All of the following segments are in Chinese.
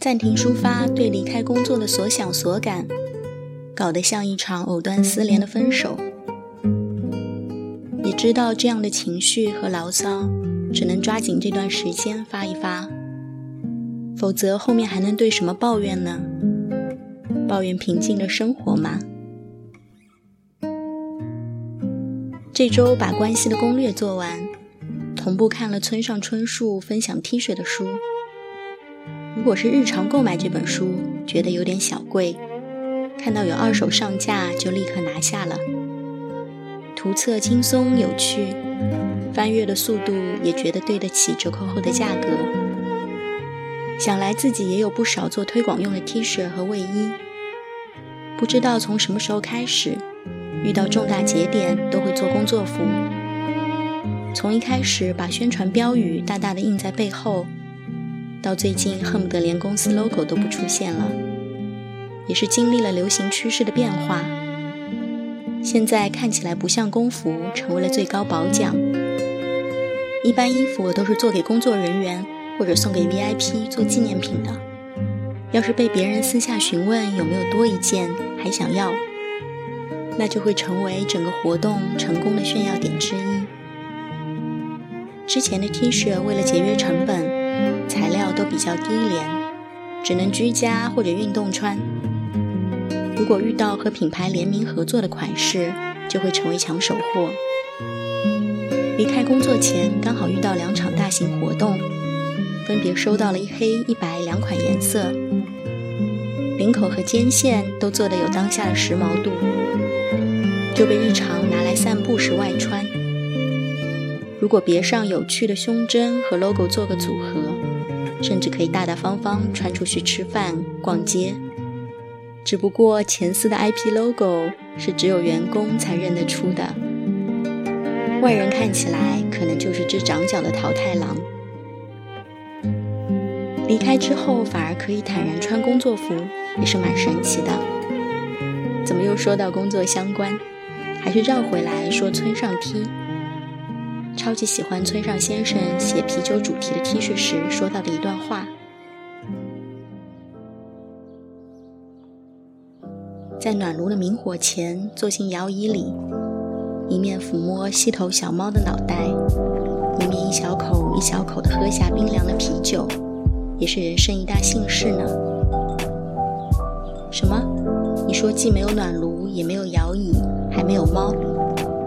暂停抒发对离开工作的所想所感，搞得像一场藕断丝连的分手。也知道这样的情绪和牢骚，只能抓紧这段时间发一发，否则后面还能对什么抱怨呢？抱怨平静的生活吗？这周把关系的攻略做完，同步看了村上春树分享 T 恤的书。如果是日常购买这本书，觉得有点小贵，看到有二手上架就立刻拿下了。图册轻松有趣，翻阅的速度也觉得对得起折扣后的价格。想来自己也有不少做推广用的 T 恤和卫衣，不知道从什么时候开始。遇到重大节点都会做工作服，从一开始把宣传标语大大的印在背后，到最近恨不得连公司 logo 都不出现了，也是经历了流行趋势的变化。现在看起来不像工服，成为了最高褒奖。一般衣服都是做给工作人员或者送给 VIP 做纪念品的，要是被别人私下询问有没有多一件，还想要。那就会成为整个活动成功的炫耀点之一。之前的 T 恤为了节约成本，材料都比较低廉，只能居家或者运动穿。如果遇到和品牌联名合作的款式，就会成为抢手货。离开工作前，刚好遇到两场大型活动，分别收到了一黑一白两款颜色，领口和肩线都做的有当下的时髦度。就被日常拿来散步时外穿。如果别上有趣的胸针和 logo 做个组合，甚至可以大大方方穿出去吃饭、逛街。只不过前司的 IP logo 是只有员工才认得出的，外人看起来可能就是只长脚的淘汰狼。离开之后反而可以坦然穿工作服，也是蛮神奇的。怎么又说到工作相关？还是绕回来说村上 T，超级喜欢村上先生写啤酒主题的 T 恤时说到的一段话：在暖炉的明火前坐进摇椅里，一面抚摸细头小猫的脑袋，一面一小口一小口地喝下冰凉的啤酒，也是人生一大幸事呢。什么？你说既没有暖炉，也没有摇椅？还没有猫，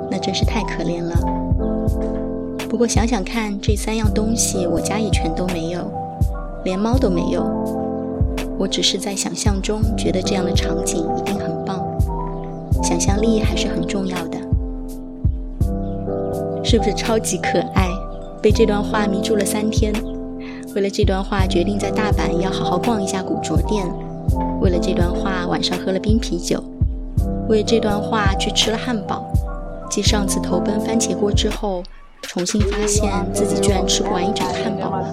那真是太可怜了。不过想想看，这三样东西我家也全都没有，连猫都没有。我只是在想象中觉得这样的场景一定很棒。想象力还是很重要的，是不是超级可爱？被这段话迷住了三天，为了这段话决定在大阪要好好逛一下古着店，为了这段话晚上喝了冰啤酒。为这段话去吃了汉堡，继上次投奔番茄锅之后，重新发现自己居然吃不完一整个汉堡了。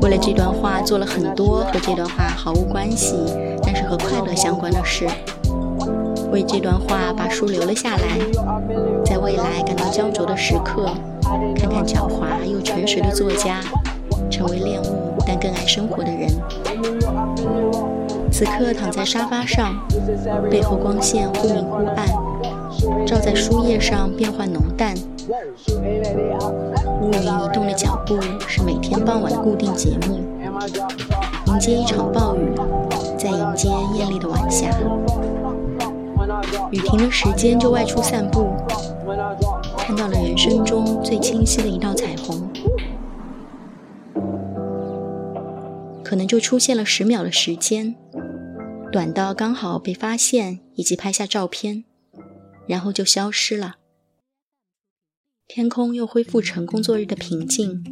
为了这段话做了很多和这段话毫无关系，但是和快乐相关的事。为这段话把书留了下来，在未来感到焦灼的时刻，看看狡猾又诚实的作家，成为恋物但更爱生活的人。此刻躺在沙发上，背后光线忽明忽暗，照在书页上变幻浓淡。乌云移动的脚步是每天傍晚固定节目。迎接一场暴雨，再迎接艳丽的晚霞。雨停的时间就外出散步，看到了人生中最清晰的一道彩虹。可能就出现了十秒的时间。短到刚好被发现以及拍下照片，然后就消失了。天空又恢复成工作日的平静，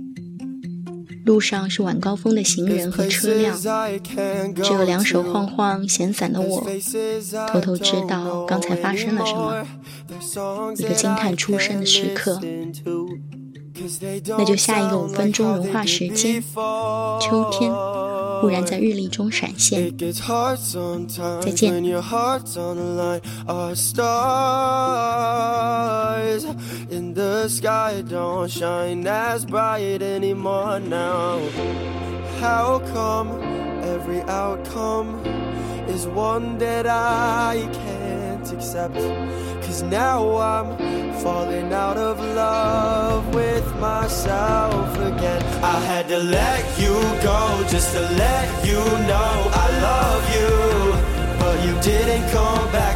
路上是晚高峰的行人和车辆，只有两手晃晃闲散的我，偷偷知道刚才发生了什么，一个惊叹出声的时刻。那就下一个五分钟融化时间，秋天。忽然在日历中闪现。再见。Every outcome is one that I can't accept. Cause now I'm falling out of love with myself again. I had to let you go just to let you know I love you. But you didn't come back.